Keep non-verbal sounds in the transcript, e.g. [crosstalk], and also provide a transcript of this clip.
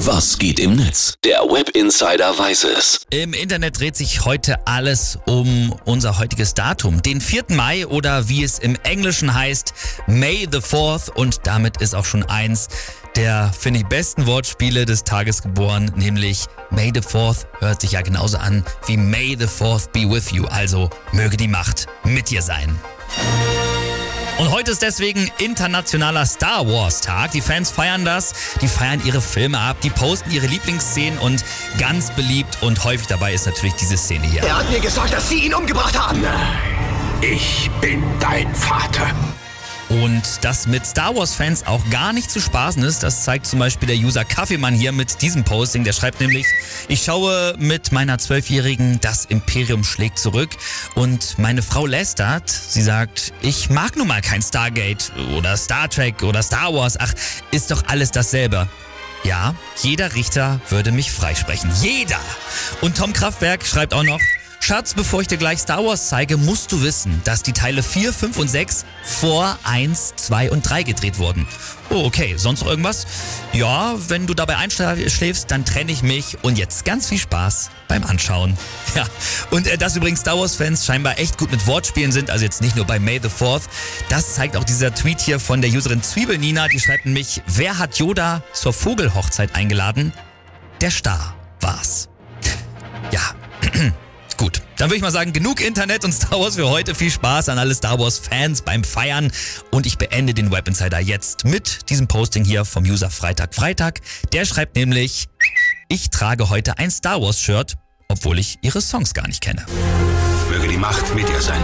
Was geht im Netz? Der Web Insider weiß es. Im Internet dreht sich heute alles um unser heutiges Datum, den 4. Mai oder wie es im Englischen heißt, May the 4th und damit ist auch schon eins der, finde ich, besten Wortspiele des Tages geboren, nämlich May the 4th hört sich ja genauso an wie May the 4th be with you, also möge die Macht mit dir sein. Und heute ist deswegen internationaler Star Wars Tag. Die Fans feiern das, die feiern ihre Filme ab, die posten ihre Lieblingsszenen und ganz beliebt und häufig dabei ist natürlich diese Szene hier. Er hat mir gesagt, dass Sie ihn umgebracht haben. Ich bin dein Vater. Und dass mit Star Wars-Fans auch gar nicht zu spaßen ist, das zeigt zum Beispiel der User Kaffeemann hier mit diesem Posting. Der schreibt nämlich, ich schaue mit meiner Zwölfjährigen Das Imperium schlägt zurück und meine Frau lästert. Sie sagt, ich mag nun mal kein Stargate oder Star Trek oder Star Wars. Ach, ist doch alles dasselbe. Ja, jeder Richter würde mich freisprechen. Jeder! Und Tom Kraftwerk schreibt auch noch, Schatz, bevor ich dir gleich Star Wars zeige, musst du wissen, dass die Teile 4, 5 und 6 vor 1, 2 und 3 gedreht wurden. Oh, okay. Sonst noch irgendwas? Ja, wenn du dabei einschläfst, dann trenne ich mich und jetzt ganz viel Spaß beim Anschauen. [laughs] Ja, und äh, dass übrigens Star Wars-Fans scheinbar echt gut mit Wortspielen sind, also jetzt nicht nur bei May the 4th, das zeigt auch dieser Tweet hier von der Userin Zwiebelnina, die schreibt nämlich, wer hat Yoda zur Vogelhochzeit eingeladen? Der Star war's. Dann würde ich mal sagen, genug Internet und [laughs] Star Wars für heute. Viel Spaß an alle Star Wars Fans beim Feiern. Und ich beende den Web Insider jetzt mit diesem Posting hier vom User Freitag Freitag. Der schreibt nämlich, ich trage heute ein Star Wars Shirt, obwohl ich ihre Songs gar nicht kenne. Möge die Macht mit dir sein.